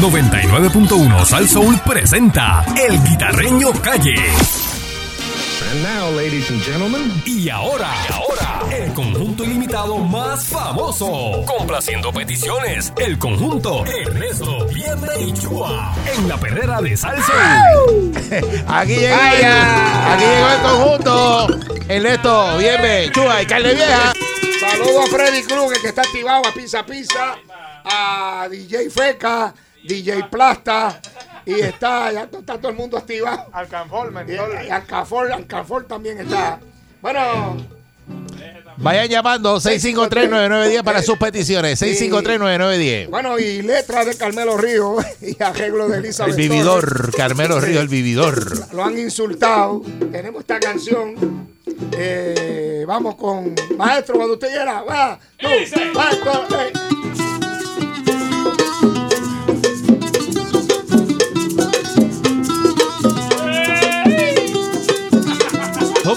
99.1 Sal Soul presenta El Guitarreño Calle. And now, ladies and gentlemen, Y ahora, y ahora, el conjunto ilimitado más famoso. Complaciendo peticiones, el conjunto Ernesto, Viernes y Chua. En la perrera de Sal Soul. Aquí llegó, el, aquí llegó el conjunto. Ernesto, Bienve, Chua y Carne Vieja. Saludos a Freddy Krueger que está activado a Pizza Pizza, a DJ Feca, DJ Plasta y está, ya está todo el mundo activado. Alcanfor, Y, y Alcafor, Alcafor también está. Bueno, Vayan llamando 653-9910 para sus peticiones. 653-9910. bueno, y letra de Carmelo Río y arreglo de El Elizabeth Torres. vividor, Carmelo Río, el vividor. Lo han insultado. Tenemos esta canción. Eh, vamos con maestro cuando usted quiera. Va, tú, maestro, eh.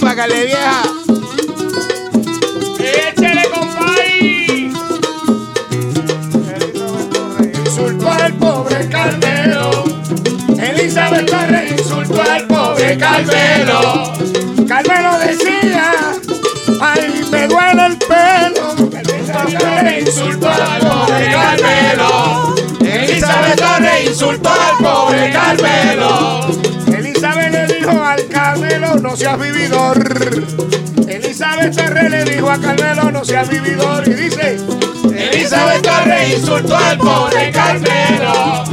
¡Opa, Carne Vieja! ¡Échale, compay! Insultó al pobre Carmelo. Elizabeth Torres insultó al pobre Carmelo. Carmelo decía, ay, me duele el pelo. Elizabeth Torres insultó al pobre Carmelo. Elizabeth Torres insultó al pobre Carmelo. No seas vividor. Elizabeth Torres le dijo a Carmelo, no seas vividor. Y dice, Elizabeth Torres insultó al pobre Carmelo.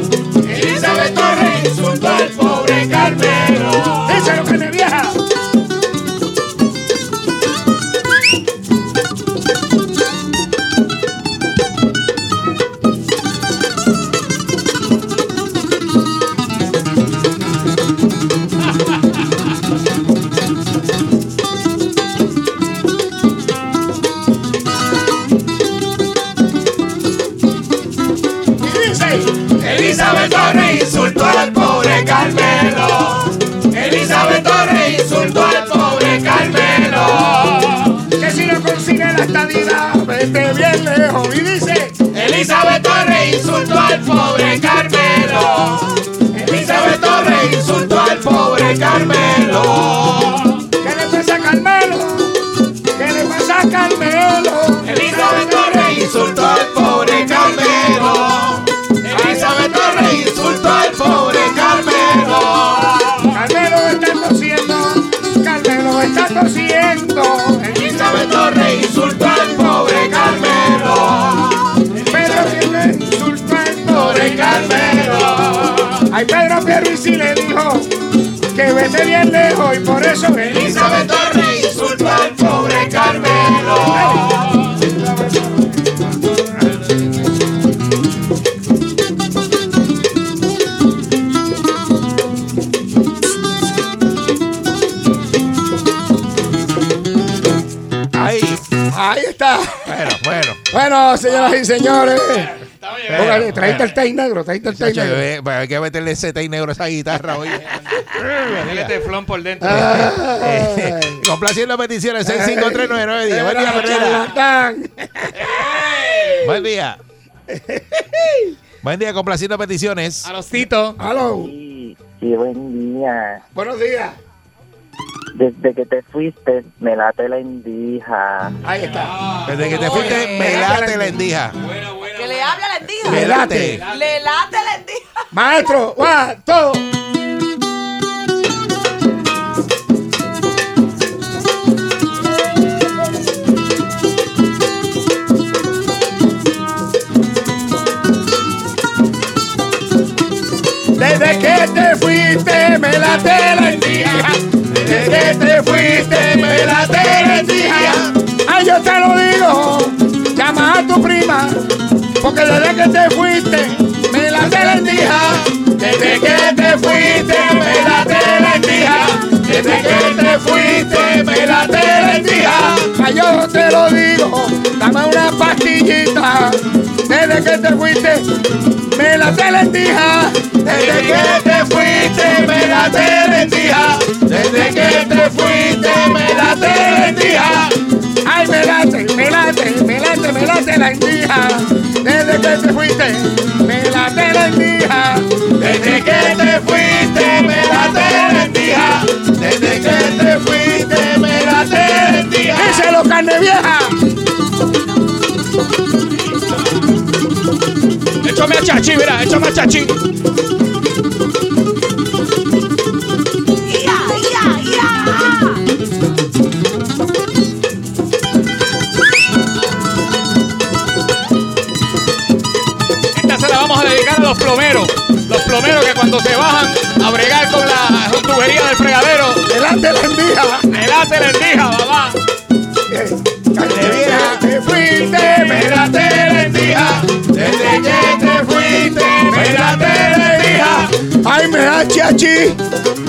Vete bien lejos. Y dice, Elizabeth Torres insultó al pobre Carmelo. Elizabeth Torres insultó al pobre Carmelo. Ay, Pedro Pierluisi le dijo que vete bien lejos y por eso Elizabeth Torres insultó al pobre Carmelo. Ahí. Ahí está. Bueno, bueno. Bueno, señoras y señores. Póngale, traíste el tay negro, traíste el tay negro. pues hay que meterle ese tay negro a esa guitarra hoy. Dile teflón por dentro. Complaciendo peticiones 653-9910. Buen día, charlatán. Buen día. Buen día, complaciendo peticiones. A los citos. Aló, Sí, buen día. buenos días. Desde que te fuiste, me late la indija. Ahí está. Desde que te fuiste, me late la endija. Que le hable a la endija. Me late. Le late la endija. Maestro, va, todo. Desde que te fuiste me late la endija. Desde que te fuiste me late la endija. Ay, yo te lo digo, porque desde que te fuiste me la endija. Desde que te fuiste me la endija. Desde que te fuiste me la. Ay, yo te lo digo, dame una pastillita. Desde que te fuiste me la endija. Desde que te fuiste me la endija. Desde que te fuiste me la endija. Ay, me late, me late, me late, me late la endija. Te fuiste, me la endija. Desde que te fuiste me la endija. Desde que te fuiste me la endija. Díselo, carne vieja. Échame a chachi, mira, échame a chachi. Vamos a dedicar a los plomeros. Los plomeros que cuando se bajan a bregar con la tubería del fregadero, Delante la endija. me late la endija, mamá. Carne vieja, te fuiste, me la endija. Desde que te fuiste, me la endija. Ay, me da chachi.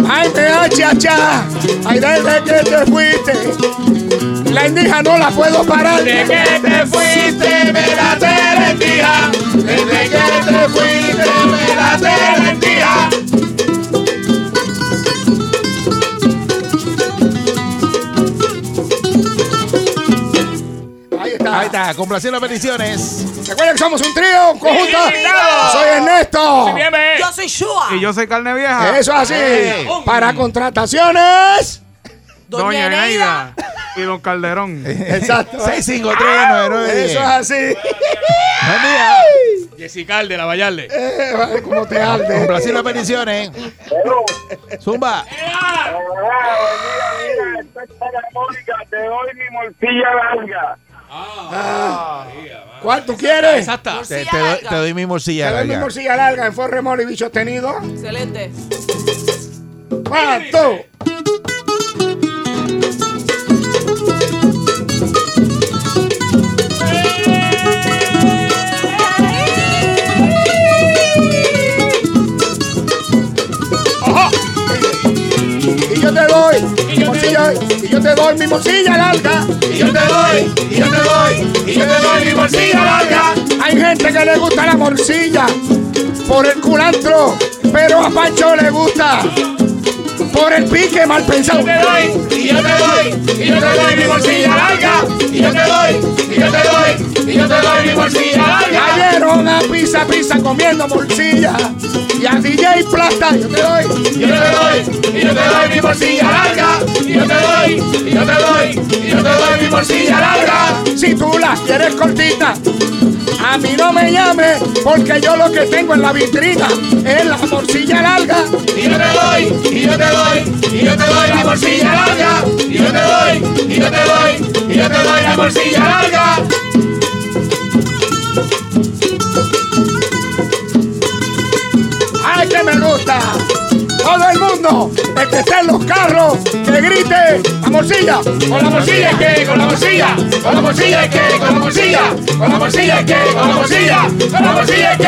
Ay, me da chacha. Ay, desde que te fuiste. La endija no la puedo parar. Desde que te fuiste me la endija. Desde que te fuiste me la endija. Ahí está. Ahí está, complaciendo peticiones. Recuerden que somos un trío, un conjunto. Soy Ernesto. Yo soy Shua. Y yo soy carne vieja. Eso es así. Para contrataciones. Doña Eneida. Y don Calderón. Exacto. 6539910. Eso es así. Buen día. Jessica de la Vallarle. Eh, vale, ¿Cómo te arde? Complaciendo peticiones. Zumba. te doy mi morcilla larga. ¿Cuál tú quieres? Exacta. Te, te doy, larga. te doy mi morcilla Te doy mi larga. morcilla larga en Forremol y bicho tenido. Excelente. ¿Cuánto? Y yo te doy y yo te doy mi morcilla larga. Y yo te doy, y yo te doy, y yo te doy mi morcilla larga. Hay gente que le gusta la morcilla por el culantro, pero a Pancho le gusta por el pique mal pensado. te doy, y yo te doy, y yo te doy mi bolsilla larga. Y yo te doy, y yo te doy, y yo te doy mi bolsilla larga. Cayeron a pizza pizza comiendo morcilla y a DJ Plata yo te doy. Yo te doy, y yo te doy mi bolsilla larga. Y yo te doy, y yo te doy, y yo te doy mi bolsilla larga. Si tú la quieres cortita, a mí no me llames porque yo lo que tengo en la vitrina es la morcilla larga. Y yo te doy, y yo te doy, y yo te doy mi bolsilla larga. Y yo te doy, y yo te doy, y yo te doy la bolsilla larga. Todo el mundo, el que esté en los carros, que grite la morcilla. Con la bolsilla es que, con la bolsilla, con la bolsilla es que, con la bolsilla, con la bolsilla es que, con la bolsilla, con la bolsilla es que.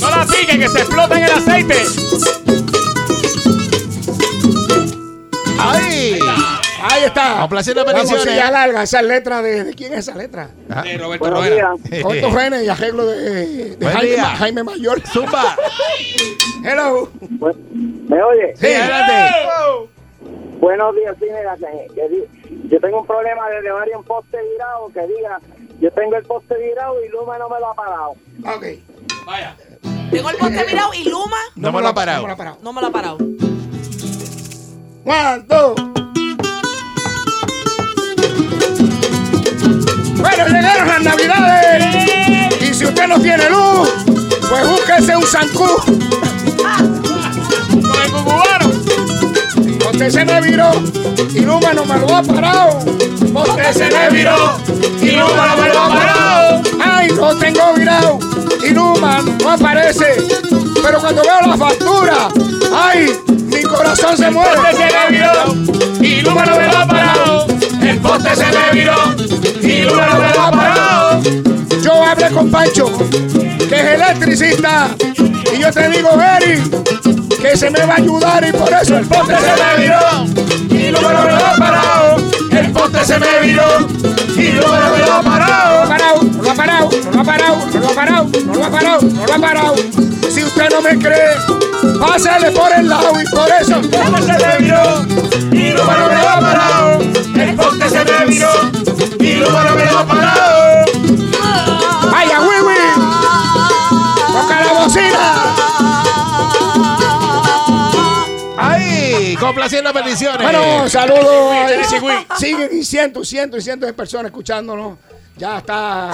No la piquen, que se explota en el aceite. ¡Ahí! Está. Complaciendo La peticiones. morcilla larga, esa letra de, ¿de quién es esa letra? De Roberto Rueda. Corto Genes y arreglo de, Jaime. Ma- Jaime Mayor. Zumba. Hello. ¿Me oye? Sí, adelante. Buenos días, sí, mira, que- que di- yo tengo un problema de llevar un poste virado que diga, yo tengo el poste virado y Luma no me lo ha parado. Ok. Vaya. Tengo el poste mirado y Luma No me lo ha parado. No me lo ha parado. no me lo ha parado. One, two. Bueno, llegaron las navidades. Y si usted no tiene luz, pues búsquese un zancú. Con el cucubano. Usted se me viró y Luma no me lo ha parado. Usted se me viró Y Luma no me lo ha parado. Ay, lo tengo virado y Luma no aparece. Pero cuando veo la factura, ay, mi corazón se muere. poste se me viró y Luma no me lo ha parado. El poste se me viró y Luma no me lo ha parado. Yo hablé con Pancho, que es electricista, y yo te digo, Eri, que se me va a ayudar y por eso el poste se me viró y Luma no me lo ha parado. El poste se me viró y Luma no me lo ha parado. parado, no lo ha parado, no lo ha parado, no lo ha parado, no lo ha parado, no lo ha parado. Si usted no me cree, pásale por el lado y por eso. El poste se complaciendo peticiones. Bueno, saludos. Sí. Siguen y cientos, cientos y cientos de personas escuchándonos. Ya está,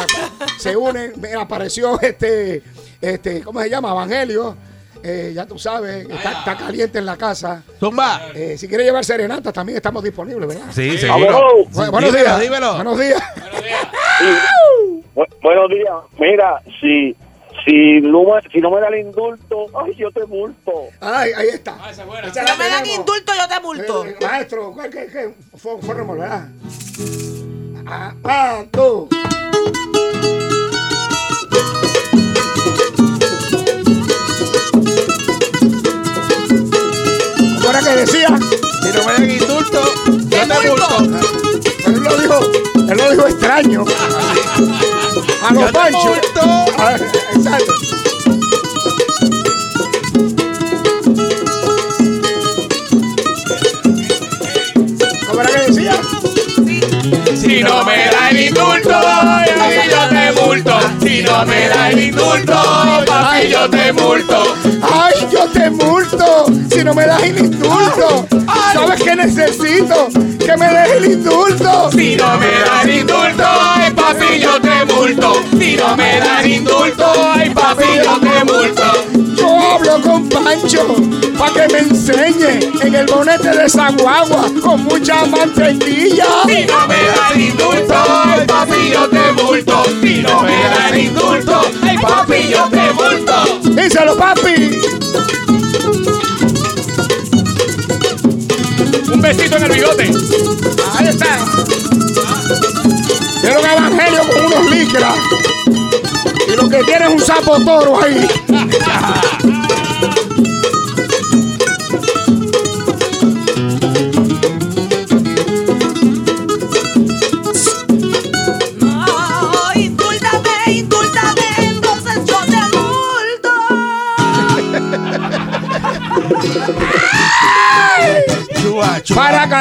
se unen. Mira, apareció este, este, ¿cómo se llama? Evangelio. Eh, ya tú sabes, está, está caliente en la casa. Zumba. Eh, si quiere llevar serenata, también estamos disponibles, ¿verdad? Sí. Bu- buenos Dímelo, días. dímelo. Buenos días. Bu- buenos días. Mira, si, si, Luma, si no me da el indulto, ay, yo te multo. Ay, ahí está. esa es buena. Esa Si no me dan indulto, yo te multo. Eh, maestro, ¿qué, qué, qué? Fue, fue ¿verdad? Ah, ah, tú. ¿Cómo era que decía? Si no me dan indulto, yo te multo. multo. Pero él lo dijo, él lo dijo extraño. A los panchos. Indulto, papi, yo te multo. Si no me da el indulto, papi, yo te multo. ¡Ay, yo te multo! Si no me das el indulto. ¿Sabes qué necesito? Que me des el indulto. Si no me da el indulto, ay, papi, yo te multo. Si no me da el indulto, ay, papi, yo te Pancho para que me enseñe en el bonete de esa guagua con mucha mantequilla. Si no me da el indulto, ay, papi, yo te multo. Si no me da el indulto, ay, papi, yo te multo. Díselo, papi. Un besito en el bigote. Ahí está. Quiero un evangelio con unos licras. Y lo que tiene es un sapo toro ahí.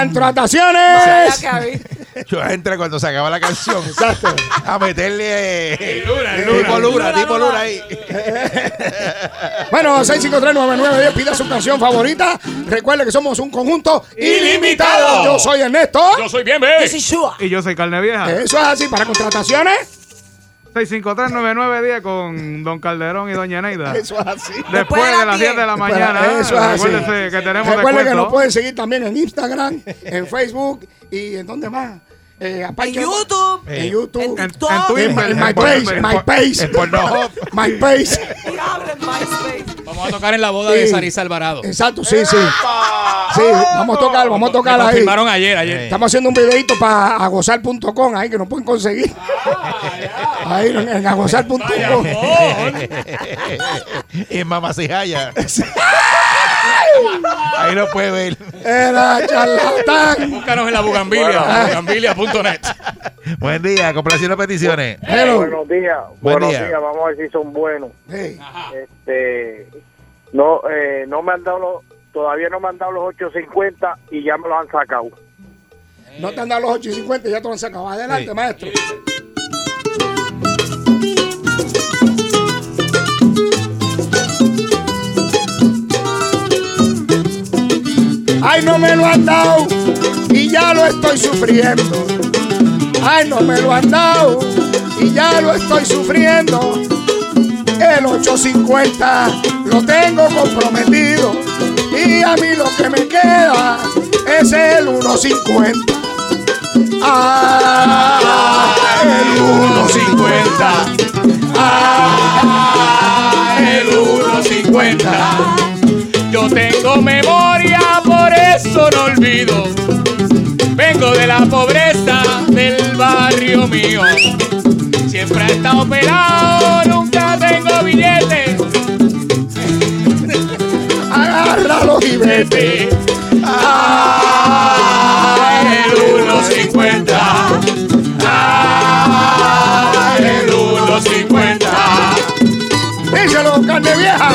contrataciones. Chua entra cuando se acaba la canción. Exacto. A meterle eh, tipo luna, Luna, tipo luna ahí. Bueno, 6539910, pida su canción favorita. Recuerde que somos un conjunto ilimitado. Yo soy Ernesto. Yo soy bien, Yo ve. soy Shua. Y yo soy carne vieja. Eso es así, para contrataciones. 6539910 con Don Calderón y Doña Neida. Eso es así. Después de las 10 de la mañana. Eso es así. Que tenemos Recuerde que nos pueden seguir también en Instagram, en Facebook y en dónde más. Eh, aparte- En YouTube. En YouTube. En En, en Twitter. En my, en my Twitter, page, en Pornhub. Diablo MySpace. Vamos a tocar en la boda de. Sarisa Alvarado. Exacto, sí, sí. Sí, vamos a tocar, vamos a tocar ahí. confirmaron ayer, ayer. Estamos haciendo un videito para agozar.com ahí que nos pueden conseguir. Ahí en, en agozar.com. y en Mamacijaya. Ahí lo puede ver. Era charlatán. Búscanos en la bugambilia, bugambilia.net. Buen día, complaciendo peticiones. Hello. Buenos días. Buen buenos día. días. Vamos a ver si son buenos. Hey, Este, no, eh, no me han dado los, todavía no me han dado los 850 y ya me los han sacado. no te han dado los 8 y 50, ya te lo han sacado. Adelante, Sí. maestro. Ay, no me lo han dado y ya lo estoy sufriendo. Ay, no me lo han dado y ya lo estoy sufriendo. El 850 lo tengo comprometido y a mí lo que me queda es el 150. Ah, el 150. Ah, el 1.50. Yo tengo memoria, por eso no olvido. Vengo de la pobreza del barrio mío. Siempre he estado pelado, nunca tengo billetes. Agárralo y vete. Ah, el 1.50. Ah, el 1.50. Díselo, carne vieja.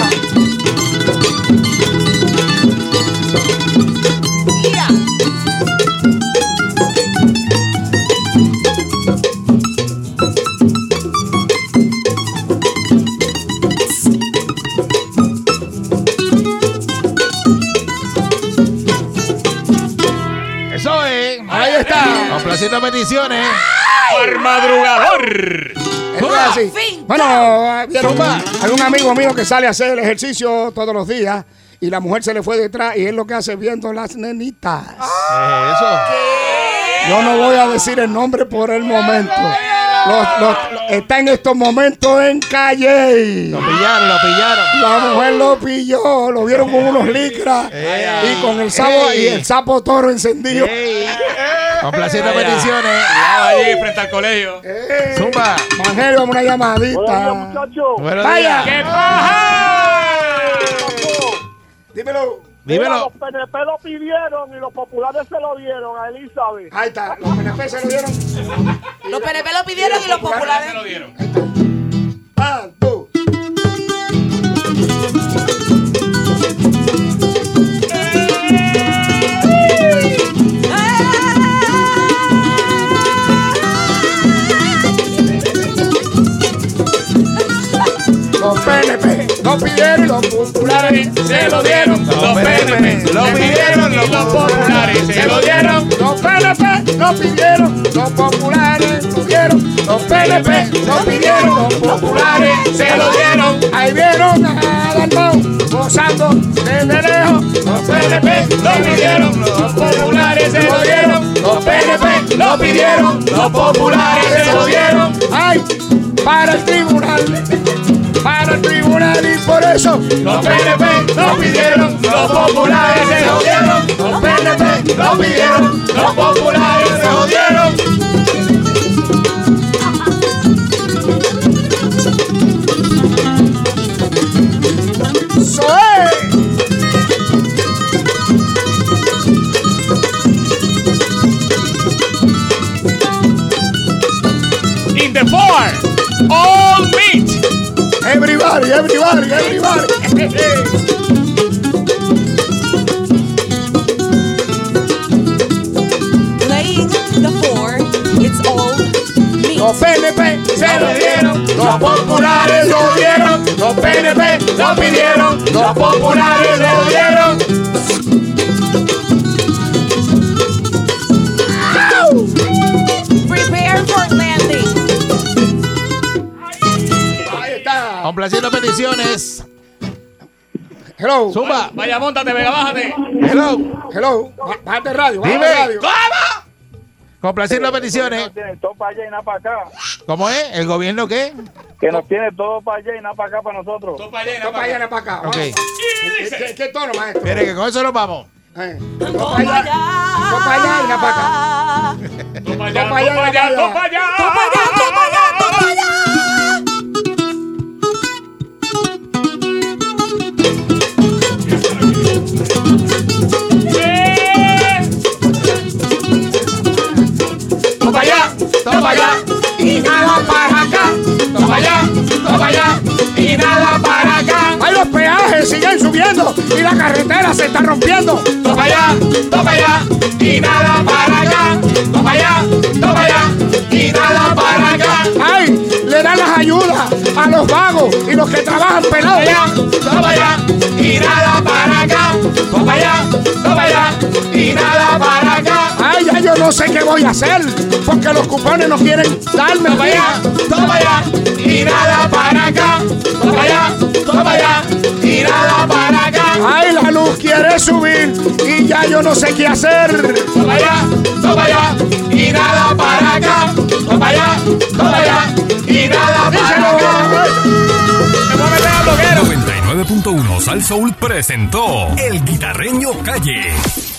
Complaciendo peticiones. Por madrugador. Es así. Bueno, hay un amigo mío que sale a hacer el ejercicio todos los días y la mujer se le fue detrás y él lo que hace viendo las nenitas. eso? Yo no voy a decir el nombre por el momento. Los- los- está en estos momentos en calle. Lo pillaron, lo pillaron. La mujer lo pilló, lo vieron con unos licras y con el sapo y el sapo toro encendido. Complaciendo Vaya. peticiones. Allí frente al colegio. Zumba. A una llamadita. Buenos Vaya. días. ¡Qué paja! Dímelo. Dímelo. Los PNP lo pidieron y los populares se lo dieron a Elizabeth. Ahí está, los PNP se lo dieron. Los PNP lo pidieron y los populares. Se lo dieron. One, two. Lo pidieron los populares Se lo dieron. Los PNP lo pidieron los populares se lo dieron. Los PNP lo pidieron, los populares lo dieron. Los PNP lo pidieron, los populares Se lo dieron. Ahí vieron a Dalmau gozando desde lejos. Los PNP lo pidieron. Los populares se lo dieron. Los PNP lo pidieron. Los populares se lo dieron. Ay, para el tribunal, por eso Los PNP lo pidieron. Los populares se lo dieron. Los PNP lo pidieron. Los populares se lo lo pidieron. Los populares lo dieron. Prepare for landing. Ahí está. Complaciendo peticiones. Hello, Zumba. Vaya, montate, Vega, bájate. Hello. hello. Bájate radio, bájate Dime. el radio. Complaciendo peticiones. Todo para allá y nada para acá. ¿Cómo es? ¿El gobierno qué? Que nos tiene todo para allá y nada para acá para nosotros. No para allá, no para acá. Ok. Vamos. ¿Qué, qué- qué tono, maestro? Mire que con eso nos vamos. Eh, no para allá, para y no para acá. Topa Topa allá, allá, topa allá, allá. ¡Topa allá, los vagos y los que trabajan pelados. allá, topa allá, y nada para acá. Topa allá, topa allá, y nada para acá. Ay, ya yo no sé qué voy a hacer porque los cupones no quieren darme. Topa allá, topa allá, y nada para acá. Topa allá, topa allá, y nada para acá. Ay, la luz quiere subir y ya yo no sé qué hacer. Topa allá, topa allá, y nada para acá. 94.1 Sal Soul presentó El Guitarreño Calle.